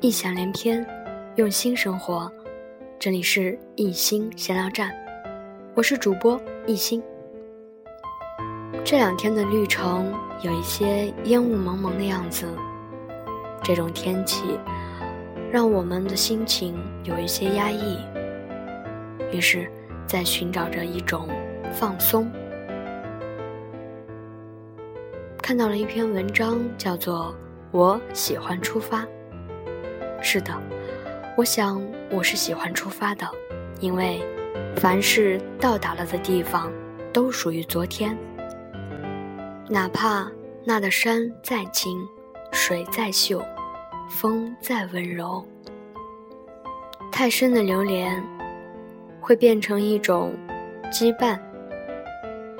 异想连篇，用心生活。这里是一心闲聊站，我是主播一心。这两天的绿城有一些烟雾蒙蒙的样子，这种天气让我们的心情有一些压抑。于是，在寻找着一种放松。看到了一篇文章，叫做《我喜欢出发》。是的，我想我是喜欢出发的，因为凡是到达了的地方，都属于昨天。哪怕那的山再青，水再秀，风再温柔，太深的流连会变成一种羁绊，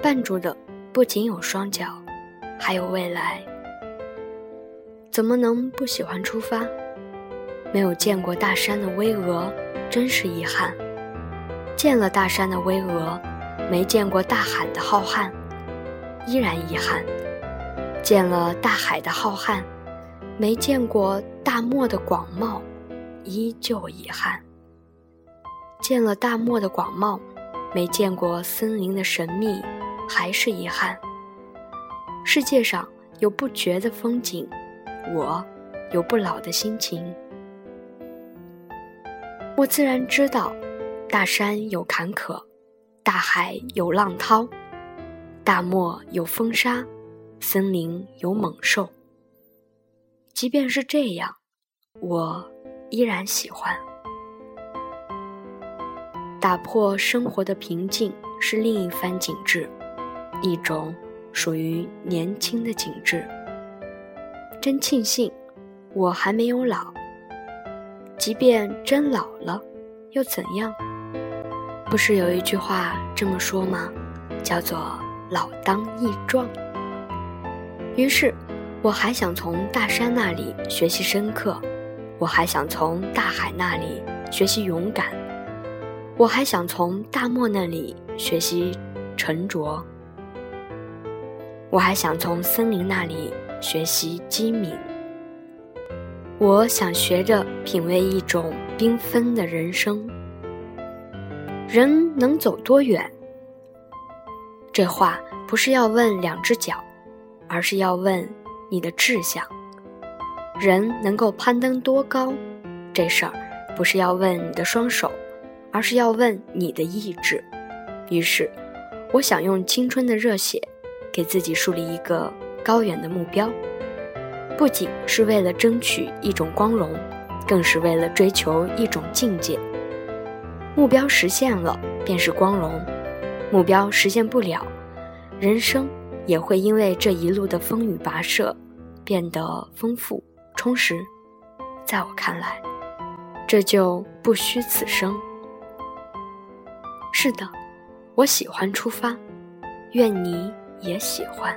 绊住的不仅有双脚，还有未来。怎么能不喜欢出发？没有见过大山的巍峨，真是遗憾；见了大山的巍峨，没见过大海的浩瀚，依然遗憾；见了大海的浩瀚，没见过大漠的广袤，依旧遗憾；见了大漠的广袤，没见过森林的神秘，还是遗憾。世界上有不绝的风景，我有不老的心情。我自然知道，大山有坎坷，大海有浪涛，大漠有风沙，森林有猛兽。即便是这样，我依然喜欢。打破生活的平静是另一番景致，一种属于年轻的景致。真庆幸，我还没有老。即便真老了，又怎样？不是有一句话这么说吗？叫做“老当益壮”。于是，我还想从大山那里学习深刻，我还想从大海那里学习勇敢，我还想从大漠那里学习沉着，我还想从森林那里学习机敏。我想学着品味一种缤纷的人生。人能走多远？这话不是要问两只脚，而是要问你的志向。人能够攀登多高？这事儿不是要问你的双手，而是要问你的意志。于是，我想用青春的热血，给自己树立一个高远的目标。不仅是为了争取一种光荣，更是为了追求一种境界。目标实现了，便是光荣；目标实现不了，人生也会因为这一路的风雨跋涉，变得丰富充实。在我看来，这就不虚此生。是的，我喜欢出发，愿你也喜欢。